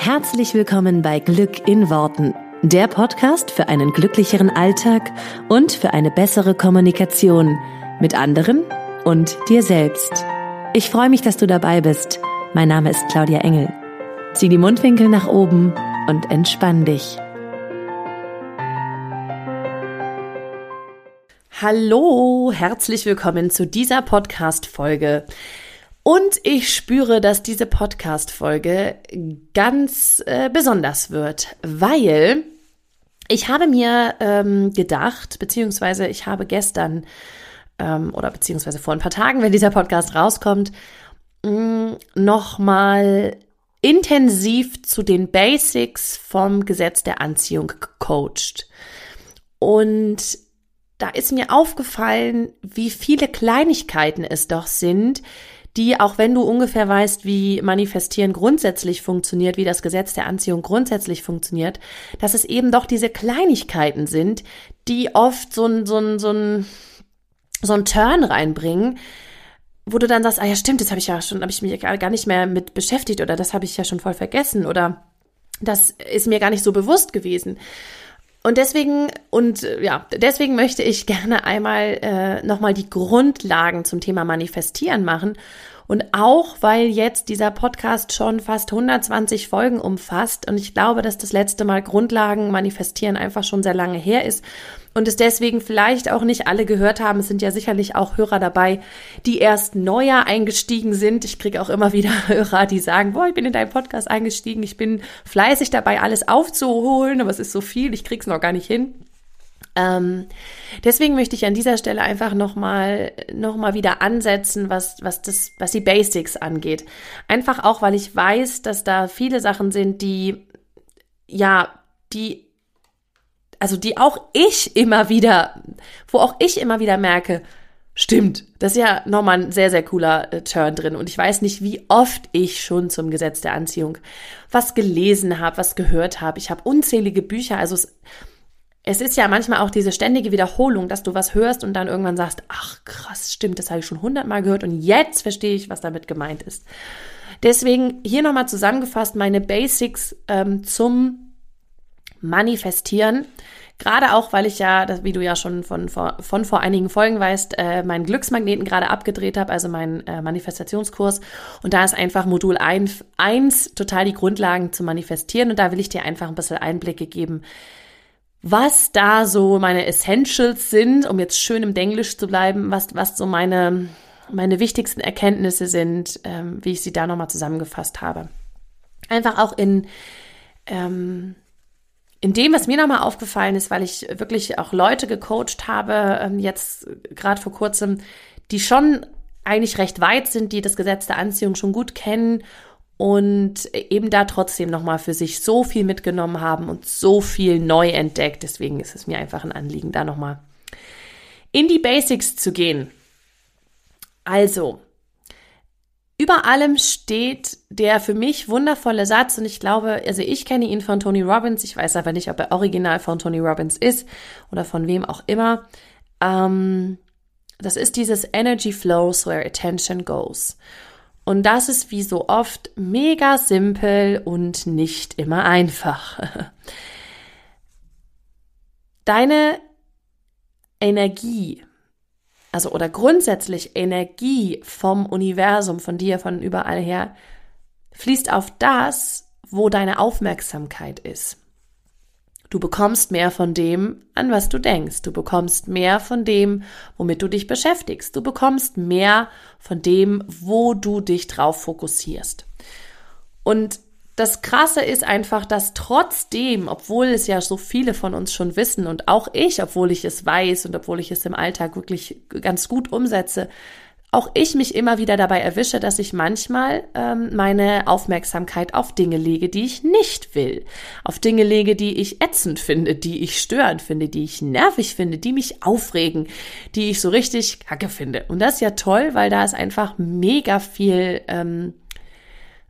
Herzlich willkommen bei Glück in Worten, der Podcast für einen glücklicheren Alltag und für eine bessere Kommunikation mit anderen und dir selbst. Ich freue mich, dass du dabei bist. Mein Name ist Claudia Engel. Zieh die Mundwinkel nach oben und entspann dich. Hallo, herzlich willkommen zu dieser Podcast-Folge. Und ich spüre, dass diese Podcast-Folge ganz äh, besonders wird, weil ich habe mir ähm, gedacht, beziehungsweise ich habe gestern ähm, oder beziehungsweise vor ein paar Tagen, wenn dieser Podcast rauskommt, mm, nochmal intensiv zu den Basics vom Gesetz der Anziehung gecoacht. Und da ist mir aufgefallen, wie viele Kleinigkeiten es doch sind, die, auch wenn du ungefähr weißt, wie Manifestieren grundsätzlich funktioniert, wie das Gesetz der Anziehung grundsätzlich funktioniert, dass es eben doch diese Kleinigkeiten sind, die oft so ein, so ein, so ein, so ein Turn reinbringen, wo du dann sagst, ah ja, stimmt, das habe ich ja schon, habe ich mich gar nicht mehr mit beschäftigt oder das habe ich ja schon voll vergessen oder das ist mir gar nicht so bewusst gewesen. Und deswegen, und ja, deswegen möchte ich gerne einmal äh, nochmal die Grundlagen zum Thema Manifestieren machen. Und auch, weil jetzt dieser Podcast schon fast 120 Folgen umfasst und ich glaube, dass das letzte Mal Grundlagen manifestieren einfach schon sehr lange her ist und es deswegen vielleicht auch nicht alle gehört haben. Es sind ja sicherlich auch Hörer dabei, die erst neuer eingestiegen sind. Ich kriege auch immer wieder Hörer, die sagen, boah, ich bin in deinen Podcast eingestiegen, ich bin fleißig dabei, alles aufzuholen, aber es ist so viel, ich krieg's noch gar nicht hin. Ähm, deswegen möchte ich an dieser Stelle einfach nochmal noch mal wieder ansetzen, was, was, das, was die Basics angeht. Einfach auch, weil ich weiß, dass da viele Sachen sind, die, ja, die also die auch ich immer wieder, wo auch ich immer wieder merke, stimmt, das ist ja nochmal ein sehr, sehr cooler äh, Turn drin. Und ich weiß nicht, wie oft ich schon zum Gesetz der Anziehung was gelesen habe, was gehört habe. Ich habe unzählige Bücher, also es, es ist ja manchmal auch diese ständige Wiederholung, dass du was hörst und dann irgendwann sagst, ach krass, stimmt, das habe ich schon hundertmal gehört und jetzt verstehe ich, was damit gemeint ist. Deswegen hier nochmal zusammengefasst meine Basics ähm, zum manifestieren. Gerade auch, weil ich ja, das, wie du ja schon von, von, vor einigen Folgen weißt, äh, meinen Glücksmagneten gerade abgedreht habe, also meinen äh, Manifestationskurs. Und da ist einfach Modul 1, 1 total die Grundlagen zu manifestieren. Und da will ich dir einfach ein bisschen Einblicke geben, was da so meine Essentials sind, um jetzt schön im Denglisch zu bleiben, was, was so meine, meine wichtigsten Erkenntnisse sind, ähm, wie ich sie da nochmal zusammengefasst habe. Einfach auch in, ähm, in dem, was mir nochmal aufgefallen ist, weil ich wirklich auch Leute gecoacht habe, ähm, jetzt gerade vor kurzem, die schon eigentlich recht weit sind, die das Gesetz der Anziehung schon gut kennen und eben da trotzdem nochmal für sich so viel mitgenommen haben und so viel neu entdeckt. Deswegen ist es mir einfach ein Anliegen, da nochmal in die Basics zu gehen. Also, über allem steht der für mich wundervolle Satz und ich glaube, also ich kenne ihn von Tony Robbins, ich weiß aber nicht, ob er original von Tony Robbins ist oder von wem auch immer. Ähm, das ist dieses Energy flows where attention goes. Und das ist wie so oft mega simpel und nicht immer einfach. Deine Energie also oder grundsätzlich Energie vom Universum, von dir, von überall her, fließt auf das, wo deine Aufmerksamkeit ist. Du bekommst mehr von dem, an was du denkst. Du bekommst mehr von dem, womit du dich beschäftigst. Du bekommst mehr von dem, wo du dich drauf fokussierst. Und das Krasse ist einfach, dass trotzdem, obwohl es ja so viele von uns schon wissen und auch ich, obwohl ich es weiß und obwohl ich es im Alltag wirklich ganz gut umsetze, auch ich mich immer wieder dabei erwische, dass ich manchmal ähm, meine Aufmerksamkeit auf Dinge lege, die ich nicht will. Auf Dinge lege, die ich ätzend finde, die ich störend finde, die ich nervig finde, die mich aufregen, die ich so richtig kacke finde. Und das ist ja toll, weil da ist einfach mega viel ähm,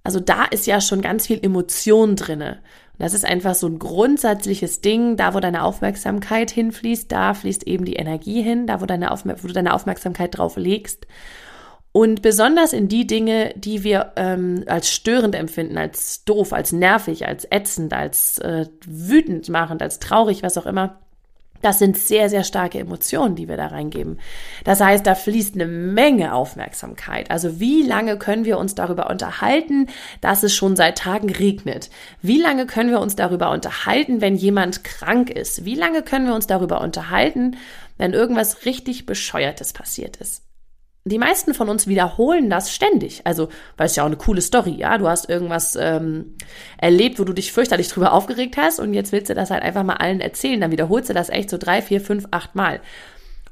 also da ist ja schon ganz viel Emotion drinne. Das ist einfach so ein grundsätzliches Ding. Da, wo deine Aufmerksamkeit hinfließt, da fließt eben die Energie hin. Da, wo, deine wo du deine Aufmerksamkeit drauf legst. Und besonders in die Dinge, die wir ähm, als störend empfinden, als doof, als nervig, als ätzend, als äh, wütend machend, als traurig, was auch immer. Das sind sehr, sehr starke Emotionen, die wir da reingeben. Das heißt, da fließt eine Menge Aufmerksamkeit. Also wie lange können wir uns darüber unterhalten, dass es schon seit Tagen regnet? Wie lange können wir uns darüber unterhalten, wenn jemand krank ist? Wie lange können wir uns darüber unterhalten, wenn irgendwas richtig Bescheuertes passiert ist? Die meisten von uns wiederholen das ständig. Also, weil es ja auch eine coole Story, ja. Du hast irgendwas ähm, erlebt, wo du dich fürchterlich drüber aufgeregt hast und jetzt willst du das halt einfach mal allen erzählen. Dann wiederholst du das echt so drei, vier, fünf, acht Mal.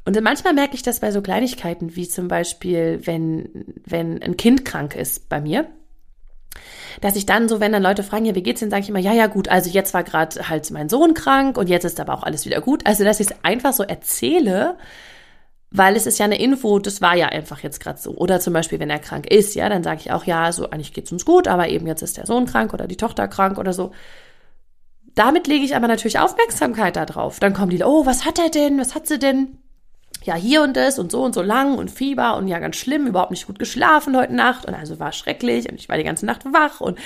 Und manchmal merke ich das bei so Kleinigkeiten, wie zum Beispiel, wenn, wenn ein Kind krank ist bei mir, dass ich dann so, wenn dann Leute fragen, ja, wie geht's denn, sage ich immer, ja, ja, gut, also jetzt war gerade halt mein Sohn krank und jetzt ist aber auch alles wieder gut. Also, dass ich es einfach so erzähle, weil es ist ja eine Info, das war ja einfach jetzt gerade so. Oder zum Beispiel, wenn er krank ist, ja, dann sage ich auch, ja, so eigentlich geht's uns gut, aber eben jetzt ist der Sohn krank oder die Tochter krank oder so. Damit lege ich aber natürlich Aufmerksamkeit darauf. Dann kommen die, oh, was hat er denn? Was hat sie denn? Ja, hier und das und so und so lang und Fieber und ja, ganz schlimm, überhaupt nicht gut geschlafen heute Nacht und also war schrecklich und ich war die ganze Nacht wach und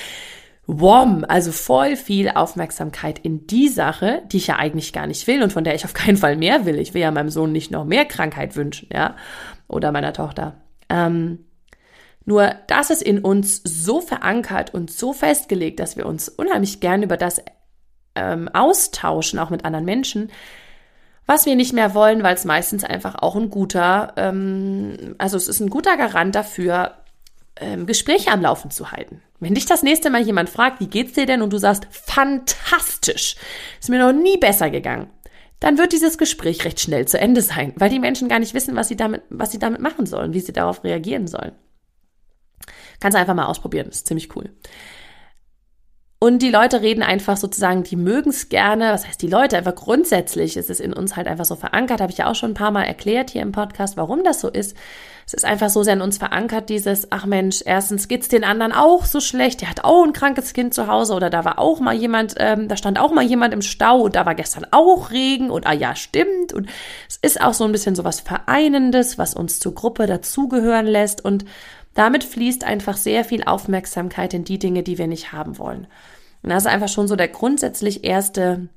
Wom, also voll viel Aufmerksamkeit in die Sache, die ich ja eigentlich gar nicht will und von der ich auf keinen Fall mehr will. Ich will ja meinem Sohn nicht noch mehr Krankheit wünschen, ja, oder meiner Tochter. Ähm, nur das ist in uns so verankert und so festgelegt, dass wir uns unheimlich gern über das ähm, austauschen, auch mit anderen Menschen, was wir nicht mehr wollen, weil es meistens einfach auch ein guter, ähm, also es ist ein guter Garant dafür, ähm, Gespräche am Laufen zu halten. Wenn dich das nächste Mal jemand fragt, wie geht's dir denn und du sagst, fantastisch, ist mir noch nie besser gegangen, dann wird dieses Gespräch recht schnell zu Ende sein, weil die Menschen gar nicht wissen, was sie damit, was sie damit machen sollen, wie sie darauf reagieren sollen. Kannst einfach mal ausprobieren, ist ziemlich cool. Und die Leute reden einfach sozusagen, die mögen es gerne. Was heißt die Leute? Einfach grundsätzlich ist es in uns halt einfach so verankert. Habe ich ja auch schon ein paar Mal erklärt hier im Podcast, warum das so ist. Es ist einfach so sehr in uns verankert, dieses, ach Mensch, erstens geht's den anderen auch so schlecht. Der hat auch ein krankes Kind zu Hause oder da war auch mal jemand, ähm, da stand auch mal jemand im Stau und da war gestern auch Regen und ah ja, stimmt. Und es ist auch so ein bisschen so was Vereinendes, was uns zur Gruppe dazugehören lässt und damit fließt einfach sehr viel Aufmerksamkeit in die Dinge, die wir nicht haben wollen. Und das ist einfach schon so der grundsätzlich erste,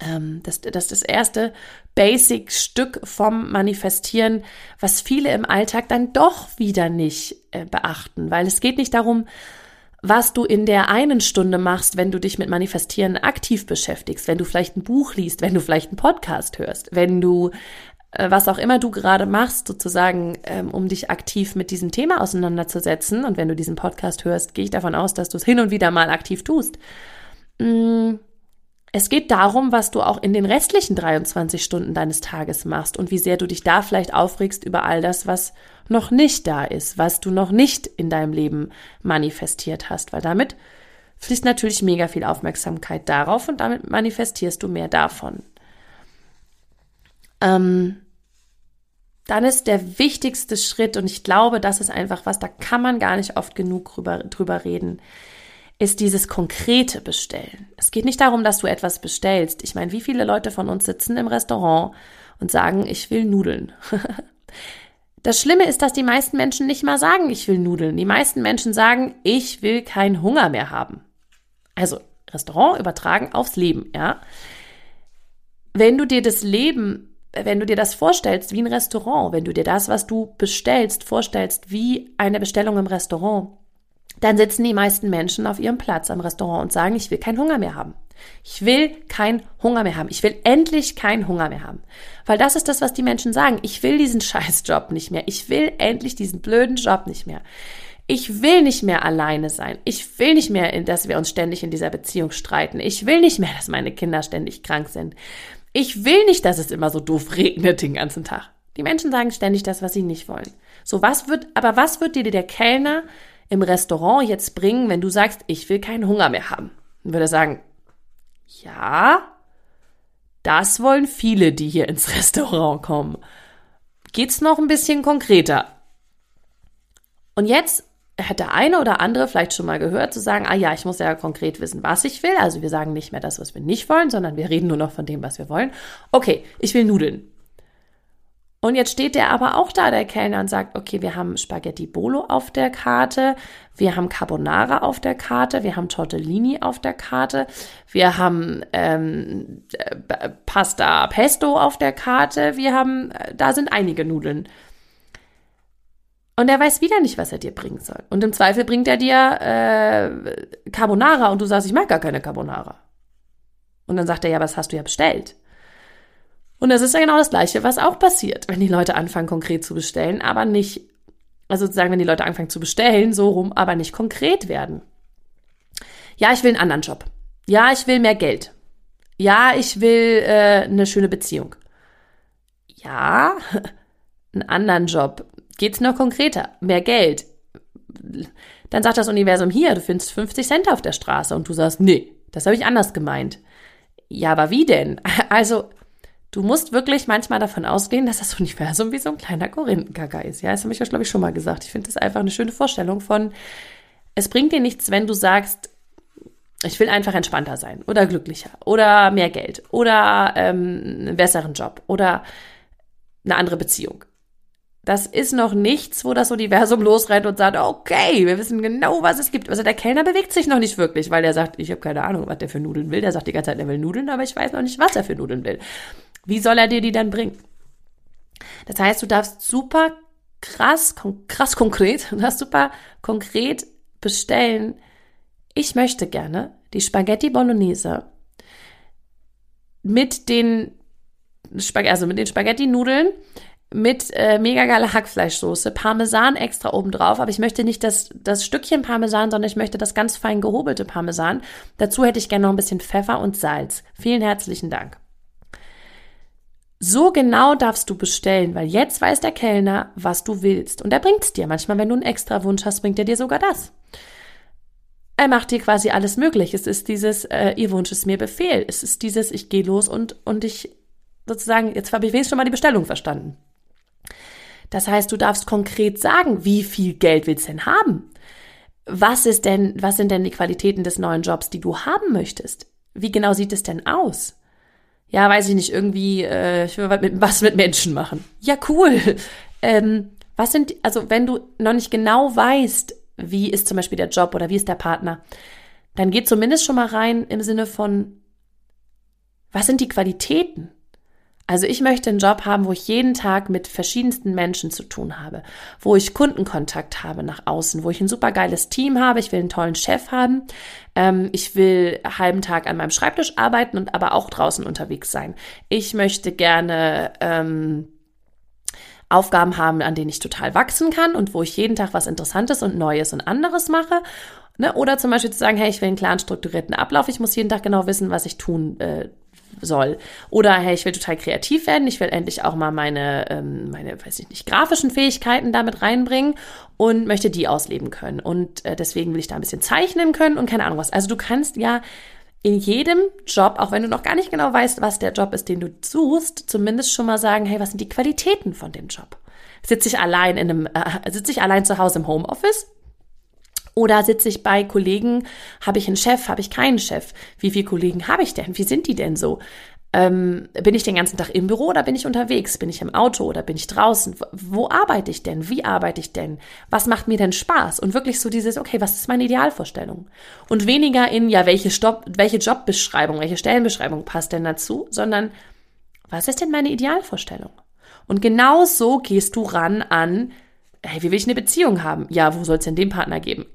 ähm, das, das, das erste Basic-Stück vom Manifestieren, was viele im Alltag dann doch wieder nicht äh, beachten, weil es geht nicht darum, was du in der einen Stunde machst, wenn du dich mit Manifestieren aktiv beschäftigst, wenn du vielleicht ein Buch liest, wenn du vielleicht einen Podcast hörst, wenn du äh, was auch immer du gerade machst, sozusagen, ähm, um dich aktiv mit diesem Thema auseinanderzusetzen. Und wenn du diesen Podcast hörst, gehe ich davon aus, dass du es hin und wieder mal aktiv tust. Mm, es geht darum, was du auch in den restlichen 23 Stunden deines Tages machst und wie sehr du dich da vielleicht aufregst über all das, was noch nicht da ist, was du noch nicht in deinem Leben manifestiert hast, weil damit fließt natürlich mega viel Aufmerksamkeit darauf und damit manifestierst du mehr davon. Ähm, dann ist der wichtigste Schritt, und ich glaube, das ist einfach was, da kann man gar nicht oft genug drüber, drüber reden, ist dieses konkrete Bestellen. Es geht nicht darum, dass du etwas bestellst. Ich meine, wie viele Leute von uns sitzen im Restaurant und sagen, ich will Nudeln. Das Schlimme ist, dass die meisten Menschen nicht mal sagen, ich will Nudeln. Die meisten Menschen sagen, ich will keinen Hunger mehr haben. Also Restaurant übertragen aufs Leben, ja. Wenn du dir das Leben wenn du dir das vorstellst wie ein Restaurant, wenn du dir das, was du bestellst, vorstellst wie eine Bestellung im Restaurant, dann sitzen die meisten Menschen auf ihrem Platz am Restaurant und sagen, ich will keinen Hunger mehr haben. Ich will keinen Hunger mehr haben. Ich will endlich keinen Hunger mehr haben. Weil das ist das, was die Menschen sagen. Ich will diesen Scheißjob nicht mehr. Ich will endlich diesen blöden Job nicht mehr. Ich will nicht mehr alleine sein. Ich will nicht mehr, dass wir uns ständig in dieser Beziehung streiten. Ich will nicht mehr, dass meine Kinder ständig krank sind. Ich will nicht, dass es immer so doof regnet den ganzen Tag. Die Menschen sagen ständig das, was sie nicht wollen. So, was wird, aber was wird dir der Kellner im Restaurant jetzt bringen, wenn du sagst, ich will keinen Hunger mehr haben? Dann würde er sagen, ja, das wollen viele, die hier ins Restaurant kommen. Geht's noch ein bisschen konkreter? Und jetzt hat der eine oder andere vielleicht schon mal gehört, zu sagen, ah ja, ich muss ja konkret wissen, was ich will. Also wir sagen nicht mehr das, was wir nicht wollen, sondern wir reden nur noch von dem, was wir wollen. Okay, ich will Nudeln. Und jetzt steht der aber auch da, der Kellner, und sagt, okay, wir haben Spaghetti Bolo auf der Karte, wir haben Carbonara auf der Karte, wir haben Tortellini auf der Karte, wir haben ähm, äh, Pasta Pesto auf der Karte, wir haben, äh, da sind einige Nudeln. Und er weiß wieder nicht, was er dir bringen soll. Und im Zweifel bringt er dir äh, Carbonara und du sagst, ich mag gar keine Carbonara. Und dann sagt er, ja, was hast du ja bestellt? Und das ist ja genau das Gleiche, was auch passiert, wenn die Leute anfangen, konkret zu bestellen, aber nicht, also sozusagen, wenn die Leute anfangen zu bestellen, so rum, aber nicht konkret werden. Ja, ich will einen anderen Job. Ja, ich will mehr Geld. Ja, ich will äh, eine schöne Beziehung. Ja, einen anderen Job. Geht's noch konkreter? Mehr Geld. Dann sagt das Universum hier, du findest 50 Cent auf der Straße und du sagst, nee, das habe ich anders gemeint. Ja, aber wie denn? Also, Du musst wirklich manchmal davon ausgehen, dass das Universum wie so ein kleiner Korinthenkacker ist. Ja, das habe ich ja, glaube ich, schon mal gesagt. Ich finde das einfach eine schöne Vorstellung von, es bringt dir nichts, wenn du sagst, ich will einfach entspannter sein oder glücklicher oder mehr Geld oder ähm, einen besseren Job oder eine andere Beziehung. Das ist noch nichts, wo das Universum losrennt und sagt, okay, wir wissen genau, was es gibt. Also der Kellner bewegt sich noch nicht wirklich, weil er sagt, ich habe keine Ahnung, was der für Nudeln will. Der sagt die ganze Zeit, er will Nudeln, aber ich weiß noch nicht, was er für Nudeln will. Wie soll er dir die dann bringen? Das heißt, du darfst super krass, krass konkret, du darfst super konkret bestellen. Ich möchte gerne die Spaghetti Bolognese mit den Spag also mit den Spaghetti-Nudeln mit äh, mega geiler Hackfleischsoße, Parmesan extra oben drauf, aber ich möchte nicht das, das Stückchen Parmesan, sondern ich möchte das ganz fein gehobelte Parmesan. Dazu hätte ich gerne noch ein bisschen Pfeffer und Salz. Vielen herzlichen Dank. So genau darfst du bestellen, weil jetzt weiß der Kellner, was du willst. Und er bringt's dir. Manchmal, wenn du einen extra Wunsch hast, bringt er dir sogar das. Er macht dir quasi alles möglich. Es ist dieses, äh, ihr Wunsch ist mir Befehl. Es ist dieses, ich gehe los und, und ich sozusagen, jetzt habe ich wenigstens schon mal die Bestellung verstanden. Das heißt, du darfst konkret sagen, wie viel Geld willst du denn haben? Was ist denn, was sind denn die Qualitäten des neuen Jobs, die du haben möchtest? Wie genau sieht es denn aus? Ja, weiß ich nicht, irgendwie, äh, ich will was mit, Menschen machen. Ja, cool. Ähm, was sind, also wenn du noch nicht genau weißt, wie ist zum Beispiel der Job oder wie ist der Partner, dann geht zumindest schon mal rein im Sinne von, was sind die Qualitäten? Also ich möchte einen Job haben, wo ich jeden Tag mit verschiedensten Menschen zu tun habe, wo ich Kundenkontakt habe nach außen, wo ich ein super geiles Team habe, ich will einen tollen Chef haben, ähm, ich will halben Tag an meinem Schreibtisch arbeiten und aber auch draußen unterwegs sein. Ich möchte gerne ähm, Aufgaben haben, an denen ich total wachsen kann und wo ich jeden Tag was Interessantes und Neues und anderes mache. Ne? Oder zum Beispiel zu sagen, hey, ich will einen klaren strukturierten Ablauf, ich muss jeden Tag genau wissen, was ich tun äh, soll. Oder hey, ich will total kreativ werden, ich will endlich auch mal meine, ähm, meine, weiß ich nicht, grafischen Fähigkeiten damit reinbringen und möchte die ausleben können. Und äh, deswegen will ich da ein bisschen zeichnen können und keine Ahnung was. Also du kannst ja in jedem Job, auch wenn du noch gar nicht genau weißt, was der Job ist, den du suchst, zumindest schon mal sagen, hey, was sind die Qualitäten von dem Job? Sitze ich allein in einem, äh, sitze ich allein zu Hause im Homeoffice? Oder sitze ich bei Kollegen, habe ich einen Chef, habe ich keinen Chef? Wie viele Kollegen habe ich denn? Wie sind die denn so? Ähm, bin ich den ganzen Tag im Büro oder bin ich unterwegs? Bin ich im Auto oder bin ich draußen? Wo arbeite ich denn? Wie arbeite ich denn? Was macht mir denn Spaß? Und wirklich so dieses, okay, was ist meine Idealvorstellung? Und weniger in, ja, welche, Stopp, welche Jobbeschreibung, welche Stellenbeschreibung passt denn dazu, sondern was ist denn meine Idealvorstellung? Und genau so gehst du ran an, hey, wie will ich eine Beziehung haben? Ja, wo soll es denn den Partner geben?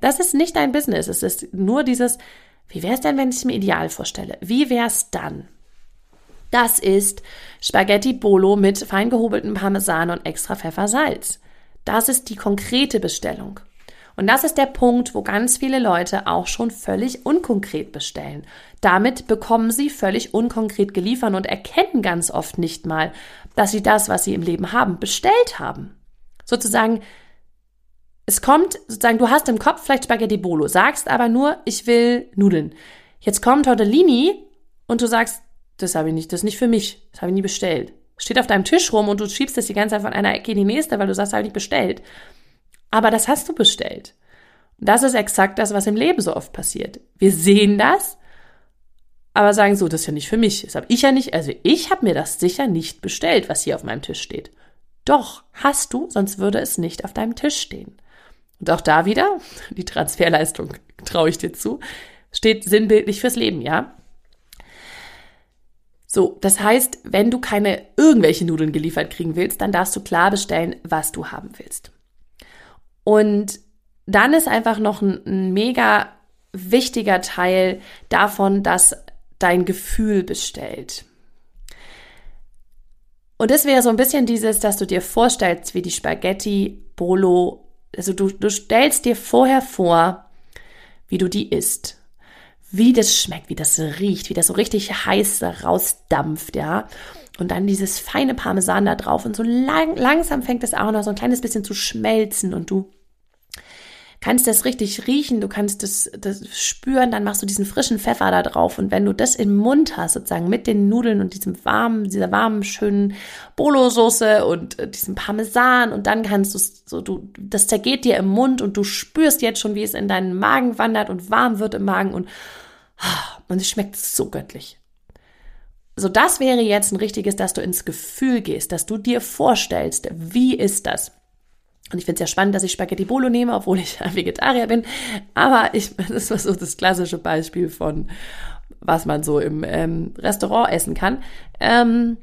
Das ist nicht dein Business. Es ist nur dieses, wie wäre es denn, wenn ich es mir ideal vorstelle? Wie wäre es dann? Das ist Spaghetti Bolo mit fein gehobeltem Parmesan und extra Pfeffersalz. Das ist die konkrete Bestellung. Und das ist der Punkt, wo ganz viele Leute auch schon völlig unkonkret bestellen. Damit bekommen sie völlig unkonkret geliefert und erkennen ganz oft nicht mal, dass sie das, was sie im Leben haben, bestellt haben. Sozusagen es kommt sozusagen, du hast im Kopf vielleicht Spaghetti Bolo, sagst aber nur, ich will Nudeln. Jetzt kommt Tortellini und du sagst, das habe ich nicht, das ist nicht für mich, das habe ich nie bestellt. Steht auf deinem Tisch rum und du schiebst es die ganze Zeit von einer Ecke in die nächste, weil du sagst, das habe ich nicht bestellt. Aber das hast du bestellt. Und das ist exakt das, was im Leben so oft passiert. Wir sehen das aber sagen so, das ist ja nicht für mich. Das habe ich ja nicht, also ich habe mir das sicher nicht bestellt, was hier auf meinem Tisch steht. Doch, hast du, sonst würde es nicht auf deinem Tisch stehen. Und auch da wieder, die Transferleistung traue ich dir zu, steht sinnbildlich fürs Leben, ja? So, das heißt, wenn du keine irgendwelche Nudeln geliefert kriegen willst, dann darfst du klar bestellen, was du haben willst. Und dann ist einfach noch ein, ein mega wichtiger Teil davon, dass dein Gefühl bestellt. Und das wäre so ein bisschen dieses, dass du dir vorstellst, wie die Spaghetti Bolo, also du, du stellst dir vorher vor, wie du die isst wie das schmeckt, wie das riecht, wie das so richtig heiß rausdampft, ja. Und dann dieses feine Parmesan da drauf und so lang, langsam fängt es auch noch so ein kleines bisschen zu schmelzen und du kannst das richtig riechen, du kannst das, das spüren, dann machst du diesen frischen Pfeffer da drauf und wenn du das im Mund hast, sozusagen mit den Nudeln und diesem warmen, dieser warmen, schönen Bolo-Soße und äh, diesem Parmesan und dann kannst du so, du, das zergeht dir im Mund und du spürst jetzt schon, wie es in deinen Magen wandert und warm wird im Magen und und es schmeckt so göttlich. So, das wäre jetzt ein richtiges, dass du ins Gefühl gehst, dass du dir vorstellst, wie ist das? Und ich finde es ja spannend, dass ich Spaghetti Bolo nehme, obwohl ich Vegetarier bin. Aber ich, das ist so das klassische Beispiel von, was man so im ähm, Restaurant essen kann. Ähm,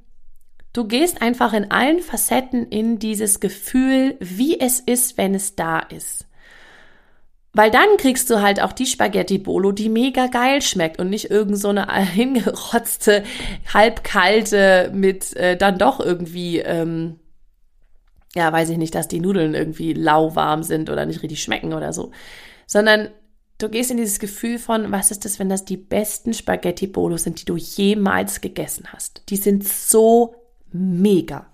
du gehst einfach in allen Facetten in dieses Gefühl, wie es ist, wenn es da ist. Weil dann kriegst du halt auch die Spaghetti Bolo, die mega geil schmeckt und nicht irgend so eine hingerotzte, halbkalte mit äh, dann doch irgendwie, ähm, ja, weiß ich nicht, dass die Nudeln irgendwie lauwarm sind oder nicht richtig schmecken oder so. Sondern du gehst in dieses Gefühl von, was ist das, wenn das die besten Spaghetti Bolo sind, die du jemals gegessen hast. Die sind so mega.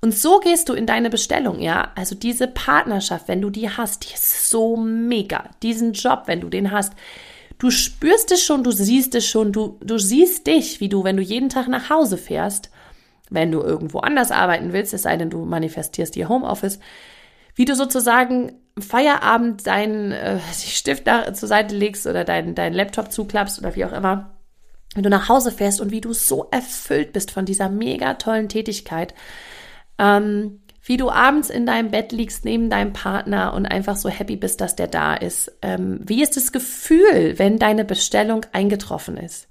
Und so gehst du in deine Bestellung, ja. Also diese Partnerschaft, wenn du die hast, die ist so mega. Diesen Job, wenn du den hast, du spürst es schon, du siehst es schon, du, du siehst dich, wie du, wenn du jeden Tag nach Hause fährst, wenn du irgendwo anders arbeiten willst, es sei denn, du manifestierst dir Homeoffice, wie du sozusagen Feierabend deinen äh, Stift da, zur Seite legst oder deinen dein Laptop zuklappst oder wie auch immer, wenn du nach Hause fährst und wie du so erfüllt bist von dieser mega tollen Tätigkeit, ähm, wie du abends in deinem Bett liegst neben deinem Partner und einfach so happy bist, dass der da ist. Ähm, wie ist das Gefühl, wenn deine Bestellung eingetroffen ist?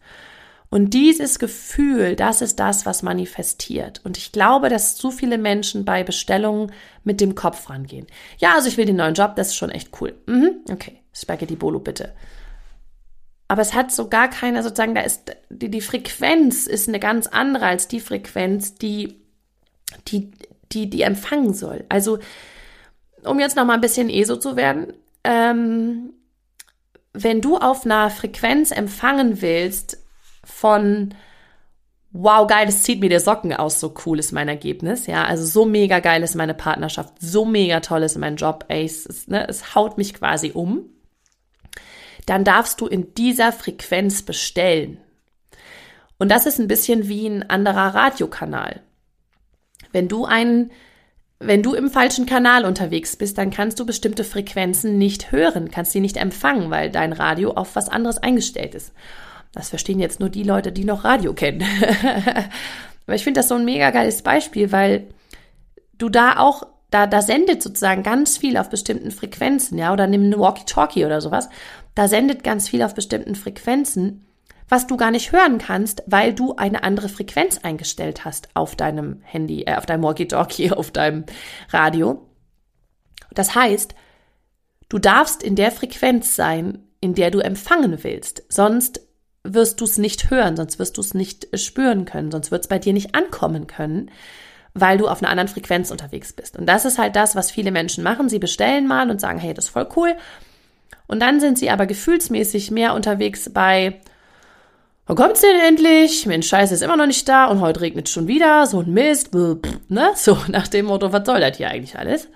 Und dieses Gefühl, das ist das, was manifestiert. Und ich glaube, dass zu viele Menschen bei Bestellungen mit dem Kopf rangehen. Ja, also ich will den neuen Job, das ist schon echt cool. Mhm, okay, Spaghetti Bolo bitte. Aber es hat so gar keine, sozusagen, da ist, die, die Frequenz ist eine ganz andere als die Frequenz, die die, die, die empfangen soll. Also, um jetzt noch mal ein bisschen ESO zu werden, ähm, wenn du auf einer Frequenz empfangen willst von wow, geil, es zieht mir der Socken aus, so cool ist mein Ergebnis, ja, also so mega geil ist meine Partnerschaft, so mega toll ist mein Job, ey, es, ne, es haut mich quasi um, dann darfst du in dieser Frequenz bestellen. Und das ist ein bisschen wie ein anderer Radiokanal. Wenn du einen wenn du im falschen Kanal unterwegs bist, dann kannst du bestimmte Frequenzen nicht hören, kannst sie nicht empfangen, weil dein Radio auf was anderes eingestellt ist. Das verstehen jetzt nur die Leute, die noch Radio kennen. Aber ich finde das so ein mega geiles Beispiel, weil du da auch, da, da sendet sozusagen ganz viel auf bestimmten Frequenzen, ja, oder nimm eine Walkie-Talkie oder sowas. Da sendet ganz viel auf bestimmten Frequenzen was du gar nicht hören kannst, weil du eine andere Frequenz eingestellt hast auf deinem Handy, äh, auf deinem Walkie-Talkie, auf deinem Radio. Das heißt, du darfst in der Frequenz sein, in der du empfangen willst, sonst wirst du es nicht hören, sonst wirst du es nicht spüren können, sonst wird es bei dir nicht ankommen können, weil du auf einer anderen Frequenz unterwegs bist. Und das ist halt das, was viele Menschen machen. Sie bestellen mal und sagen, hey, das ist voll cool. Und dann sind sie aber gefühlsmäßig mehr unterwegs bei, Wann kommt's denn endlich? Mensch, Scheiße ist immer noch nicht da und heute regnet schon wieder. So ein Mist. Ne? So nach dem Motto, was soll das hier eigentlich alles?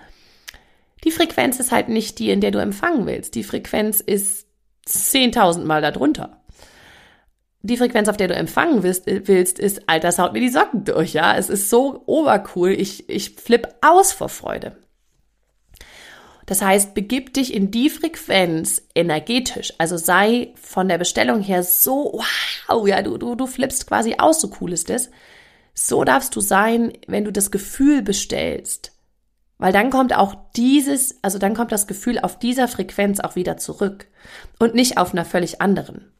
Die Frequenz ist halt nicht die, in der du empfangen willst. Die Frequenz ist 10.000 Mal darunter. Die Frequenz, auf der du empfangen willst, willst ist, Alter, haut mir die Socken durch, ja. Es ist so obercool. Ich, ich flipp aus vor Freude. Das heißt, begib dich in die Frequenz energetisch. Also sei von der Bestellung her so, wow, ja, du, du, du flippst quasi aus, so cool ist das. So darfst du sein, wenn du das Gefühl bestellst. Weil dann kommt auch dieses, also dann kommt das Gefühl auf dieser Frequenz auch wieder zurück und nicht auf einer völlig anderen.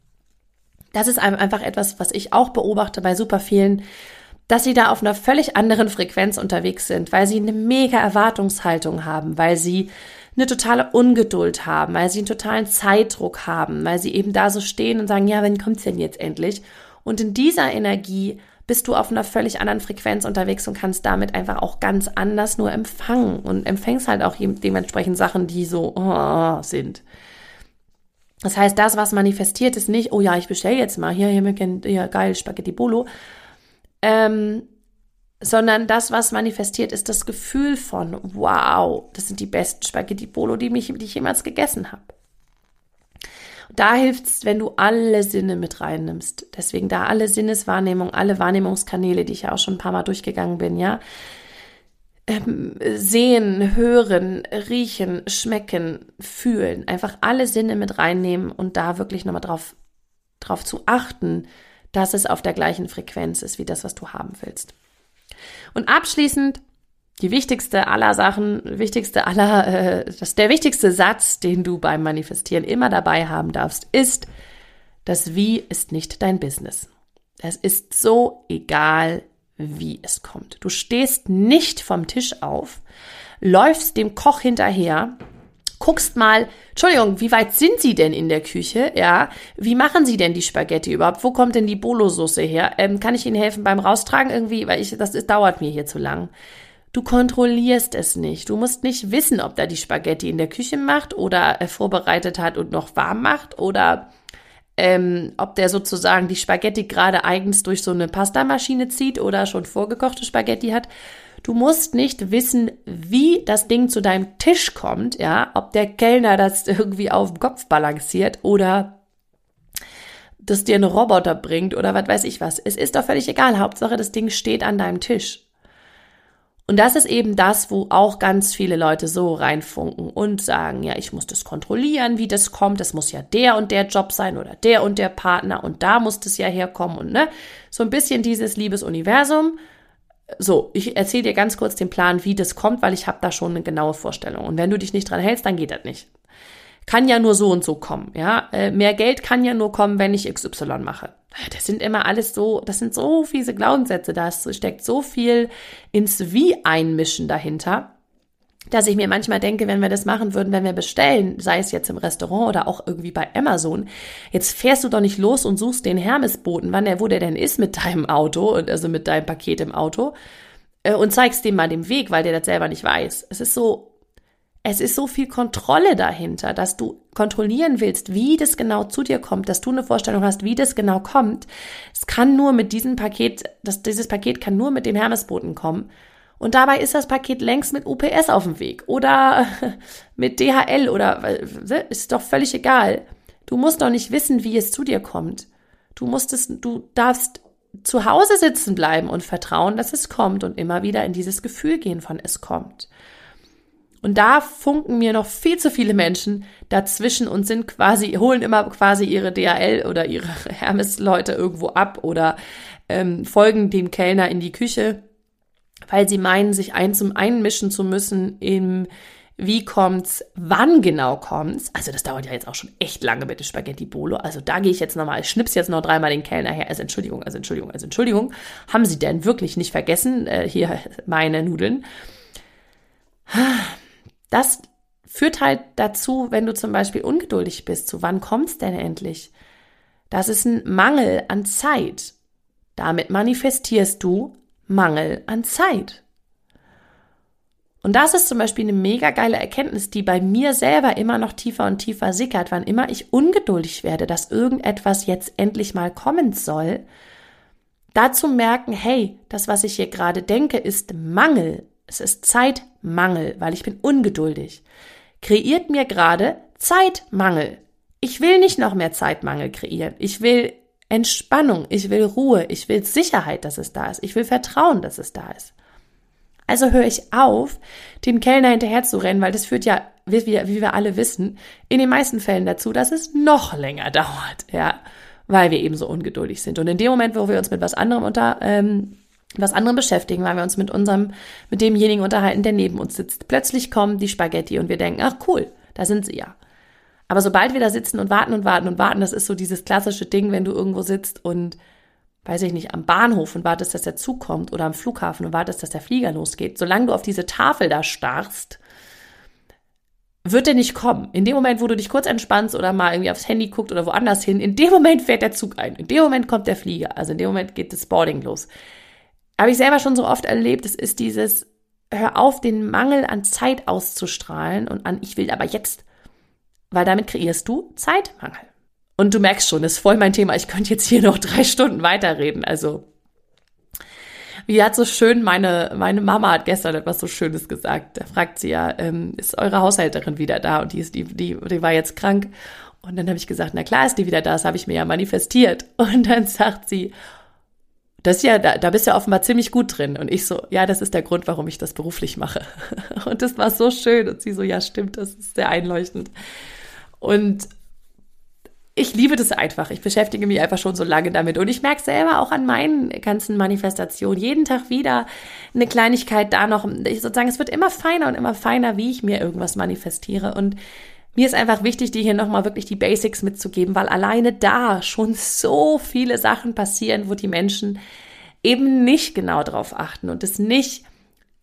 Das ist einfach etwas, was ich auch beobachte bei super vielen, dass sie da auf einer völlig anderen Frequenz unterwegs sind, weil sie eine mega Erwartungshaltung haben, weil sie eine totale Ungeduld haben, weil sie einen totalen Zeitdruck haben, weil sie eben da so stehen und sagen, ja, wann kommt's denn jetzt endlich? Und in dieser Energie bist du auf einer völlig anderen Frequenz unterwegs und kannst damit einfach auch ganz anders nur empfangen und empfängst halt auch dementsprechend Sachen, die so oh, sind. Das heißt, das, was manifestiert, ist nicht, oh ja, ich bestelle jetzt mal hier, hier, hier, geil, Spaghetti Bolo, ähm, sondern das, was manifestiert, ist das Gefühl von, wow, das sind die besten Spaghetti Bolo, die, mich, die ich jemals gegessen habe. Da hilft es, wenn du alle Sinne mit reinnimmst. Deswegen da alle Sinneswahrnehmung, alle Wahrnehmungskanäle, die ich ja auch schon ein paar Mal durchgegangen bin, ja. Ähm, sehen, hören, riechen, schmecken, fühlen. Einfach alle Sinne mit reinnehmen und da wirklich nochmal drauf, drauf zu achten, dass es auf der gleichen Frequenz ist wie das, was du haben willst. Und abschließend die wichtigste aller Sachen, wichtigste aller, äh, das, der wichtigste Satz, den du beim Manifestieren immer dabei haben darfst, ist, das Wie ist nicht dein Business. Es ist so egal, wie es kommt. Du stehst nicht vom Tisch auf, läufst dem Koch hinterher guckst mal, Entschuldigung, wie weit sind Sie denn in der Küche? Ja, wie machen Sie denn die Spaghetti überhaupt? Wo kommt denn die Bolo-Soße her? Ähm, kann ich Ihnen helfen beim Raustragen irgendwie? Weil ich, das, das dauert mir hier zu lang. Du kontrollierst es nicht. Du musst nicht wissen, ob da die Spaghetti in der Küche macht oder äh, vorbereitet hat und noch warm macht oder ähm, ob der sozusagen die Spaghetti gerade eigens durch so eine Pastamaschine zieht oder schon vorgekochte Spaghetti hat. Du musst nicht wissen, wie das Ding zu deinem Tisch kommt, ja, ob der Kellner das irgendwie auf dem Kopf balanciert oder das dir einen Roboter bringt oder was weiß ich was. Es ist doch völlig egal. Hauptsache, das Ding steht an deinem Tisch. Und das ist eben das, wo auch ganz viele Leute so reinfunken und sagen, ja, ich muss das kontrollieren, wie das kommt. Das muss ja der und der Job sein oder der und der Partner und da muss das ja herkommen und ne, so ein bisschen dieses Liebesuniversum. So, ich erzähle dir ganz kurz den Plan, wie das kommt, weil ich habe da schon eine genaue Vorstellung. Und wenn du dich nicht dran hältst, dann geht das nicht. Kann ja nur so und so kommen, ja. Äh, mehr Geld kann ja nur kommen, wenn ich XY mache. Das sind immer alles so, das sind so fiese Glaubenssätze, da steckt so viel ins Wie einmischen dahinter dass ich mir manchmal denke, wenn wir das machen würden, wenn wir bestellen, sei es jetzt im Restaurant oder auch irgendwie bei Amazon, jetzt fährst du doch nicht los und suchst den Hermesboten, wann der, wo der denn ist mit deinem Auto und also mit deinem Paket im Auto äh, und zeigst dem mal den Weg, weil der das selber nicht weiß. Es ist so, es ist so viel Kontrolle dahinter, dass du kontrollieren willst, wie das genau zu dir kommt, dass du eine Vorstellung hast, wie das genau kommt. Es kann nur mit diesem Paket, das, dieses Paket kann nur mit dem Hermesboten kommen. Und dabei ist das Paket längst mit UPS auf dem Weg oder mit DHL oder ist doch völlig egal. Du musst doch nicht wissen, wie es zu dir kommt. Du musst es, du darfst zu Hause sitzen bleiben und vertrauen, dass es kommt und immer wieder in dieses Gefühl gehen von es kommt. Und da funken mir noch viel zu viele Menschen dazwischen und sind quasi, holen immer quasi ihre DHL oder ihre Hermes-Leute irgendwo ab oder ähm, folgen dem Kellner in die Küche weil sie meinen, sich ein zum einmischen zu müssen im wie kommt's, wann genau kommt's. Also das dauert ja jetzt auch schon echt lange mit dem Spaghetti Bolo. Also da gehe ich jetzt nochmal, ich schnips jetzt noch dreimal den Kellner her. Also Entschuldigung, also Entschuldigung, also Entschuldigung. Haben Sie denn wirklich nicht vergessen, äh, hier meine Nudeln? Das führt halt dazu, wenn du zum Beispiel ungeduldig bist, zu wann kommt's denn endlich? Das ist ein Mangel an Zeit. Damit manifestierst du Mangel an Zeit. Und das ist zum Beispiel eine mega geile Erkenntnis, die bei mir selber immer noch tiefer und tiefer sickert, wann immer ich ungeduldig werde, dass irgendetwas jetzt endlich mal kommen soll. Dazu merken, hey, das, was ich hier gerade denke, ist Mangel. Es ist Zeitmangel, weil ich bin ungeduldig. Kreiert mir gerade Zeitmangel. Ich will nicht noch mehr Zeitmangel kreieren. Ich will Entspannung, ich will Ruhe, ich will Sicherheit, dass es da ist, ich will Vertrauen, dass es da ist. Also höre ich auf, dem Kellner hinterher zu rennen, weil das führt ja, wie wir, wie wir alle wissen, in den meisten Fällen dazu, dass es noch länger dauert, ja, weil wir eben so ungeduldig sind. Und in dem Moment, wo wir uns mit was anderem unter, ähm, was anderem beschäftigen, weil wir uns mit unserem, mit demjenigen unterhalten, der neben uns sitzt, plötzlich kommen die Spaghetti und wir denken, ach cool, da sind sie ja. Aber sobald wir da sitzen und warten und warten und warten, das ist so dieses klassische Ding, wenn du irgendwo sitzt und weiß ich nicht, am Bahnhof und wartest, dass der Zug kommt oder am Flughafen und wartest, dass der Flieger losgeht, solange du auf diese Tafel da starrst, wird der nicht kommen. In dem Moment, wo du dich kurz entspannst oder mal irgendwie aufs Handy guckt oder woanders hin, in dem Moment fährt der Zug ein. In dem Moment kommt der Flieger. Also in dem Moment geht das Boarding los. Habe ich selber schon so oft erlebt. Es ist dieses, hör auf, den Mangel an Zeit auszustrahlen und an, ich will aber jetzt. Weil damit kreierst du Zeitmangel. Und du merkst schon, das ist voll mein Thema. Ich könnte jetzt hier noch drei Stunden weiterreden. Also, wie hat so schön meine, meine Mama hat gestern etwas so Schönes gesagt. Da fragt sie ja, ähm, ist eure Haushälterin wieder da? Und die ist, die, die, die war jetzt krank. Und dann habe ich gesagt, na klar ist die wieder da, das habe ich mir ja manifestiert. Und dann sagt sie, das ist ja, da, da bist du ja offenbar ziemlich gut drin. Und ich so, ja, das ist der Grund, warum ich das beruflich mache. Und das war so schön. Und sie so, ja, stimmt, das ist sehr einleuchtend. Und ich liebe das einfach. Ich beschäftige mich einfach schon so lange damit. Und ich merke selber auch an meinen ganzen Manifestationen jeden Tag wieder eine Kleinigkeit da noch. Ich sozusagen, es wird immer feiner und immer feiner, wie ich mir irgendwas manifestiere. Und mir ist einfach wichtig, dir hier nochmal wirklich die Basics mitzugeben, weil alleine da schon so viele Sachen passieren, wo die Menschen eben nicht genau drauf achten und es nicht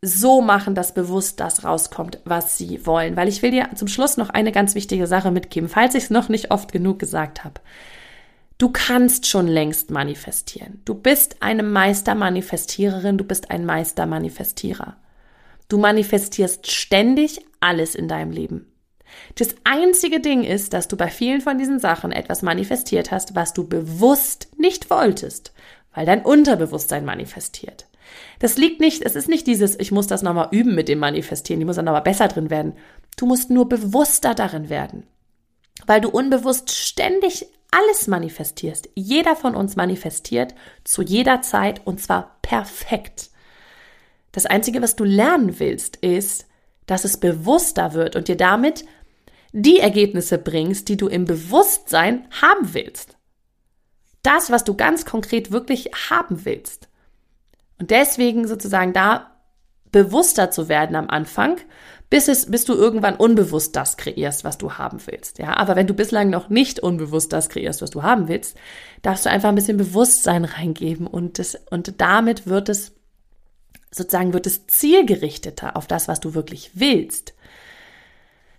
so machen, dass bewusst das rauskommt, was sie wollen. Weil ich will dir zum Schluss noch eine ganz wichtige Sache mitgeben, falls ich es noch nicht oft genug gesagt habe. Du kannst schon längst manifestieren. Du bist eine Meistermanifestiererin, du bist ein Meistermanifestierer. Du manifestierst ständig alles in deinem Leben. Das einzige Ding ist, dass du bei vielen von diesen Sachen etwas manifestiert hast, was du bewusst nicht wolltest, weil dein Unterbewusstsein manifestiert. Das liegt nicht, es ist nicht dieses, ich muss das nochmal üben mit dem Manifestieren, ich muss dann nochmal besser drin werden. Du musst nur bewusster darin werden. Weil du unbewusst ständig alles manifestierst. Jeder von uns manifestiert zu jeder Zeit und zwar perfekt. Das Einzige, was du lernen willst, ist, dass es bewusster wird und dir damit die Ergebnisse bringst, die du im Bewusstsein haben willst. Das, was du ganz konkret wirklich haben willst. Und deswegen sozusagen da bewusster zu werden am Anfang, bis es, bis du irgendwann unbewusst das kreierst, was du haben willst. Ja, aber wenn du bislang noch nicht unbewusst das kreierst, was du haben willst, darfst du einfach ein bisschen Bewusstsein reingeben und das, und damit wird es sozusagen wird es zielgerichteter auf das, was du wirklich willst.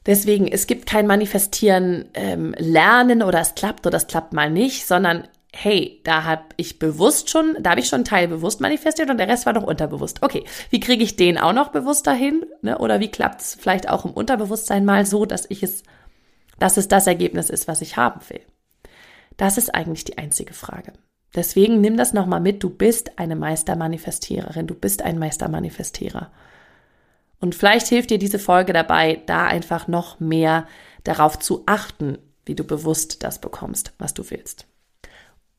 Deswegen, es gibt kein Manifestieren, ähm, Lernen oder es klappt oder es klappt mal nicht, sondern hey, da habe ich bewusst schon, da habe ich schon einen Teil bewusst manifestiert und der Rest war noch unterbewusst. Okay, wie kriege ich den auch noch bewusst dahin? Ne? Oder wie klappt es vielleicht auch im Unterbewusstsein mal so, dass ich es, dass es das Ergebnis ist, was ich haben will? Das ist eigentlich die einzige Frage. Deswegen nimm das nochmal mit. Du bist eine Meistermanifestiererin. Du bist ein Meistermanifestierer. Und vielleicht hilft dir diese Folge dabei, da einfach noch mehr darauf zu achten, wie du bewusst das bekommst, was du willst.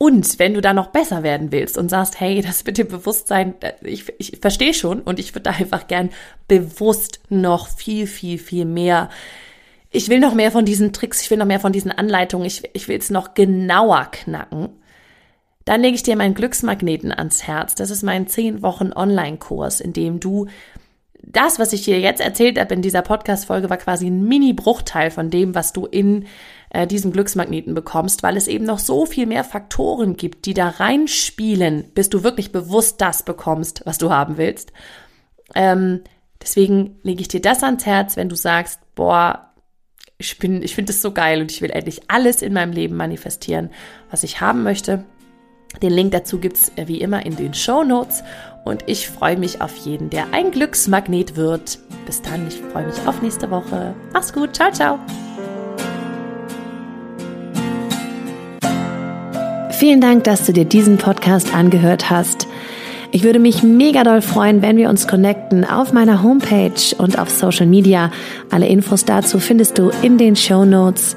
Und wenn du da noch besser werden willst und sagst, hey, das mit dem Bewusstsein, ich, ich verstehe schon und ich würde da einfach gern bewusst noch viel, viel, viel mehr. Ich will noch mehr von diesen Tricks, ich will noch mehr von diesen Anleitungen, ich, ich will es noch genauer knacken. Dann lege ich dir meinen Glücksmagneten ans Herz. Das ist mein 10 Wochen Online-Kurs, in dem du das, was ich hier jetzt erzählt habe in dieser Podcast-Folge, war quasi ein Mini-Bruchteil von dem, was du in äh, diesen Glücksmagneten bekommst, weil es eben noch so viel mehr Faktoren gibt, die da reinspielen, bis du wirklich bewusst das bekommst, was du haben willst. Ähm, deswegen lege ich dir das ans Herz, wenn du sagst, boah, ich ich finde es so geil und ich will endlich alles in meinem Leben manifestieren, was ich haben möchte. Den Link dazu gibt's äh, wie immer in den Show Notes und ich freue mich auf jeden, der ein Glücksmagnet wird. Bis dann, ich freue mich auf nächste Woche. Mach's gut, ciao, ciao. Vielen Dank, dass du dir diesen Podcast angehört hast. Ich würde mich mega doll freuen, wenn wir uns connecten auf meiner Homepage und auf Social Media. Alle Infos dazu findest du in den Show Notes.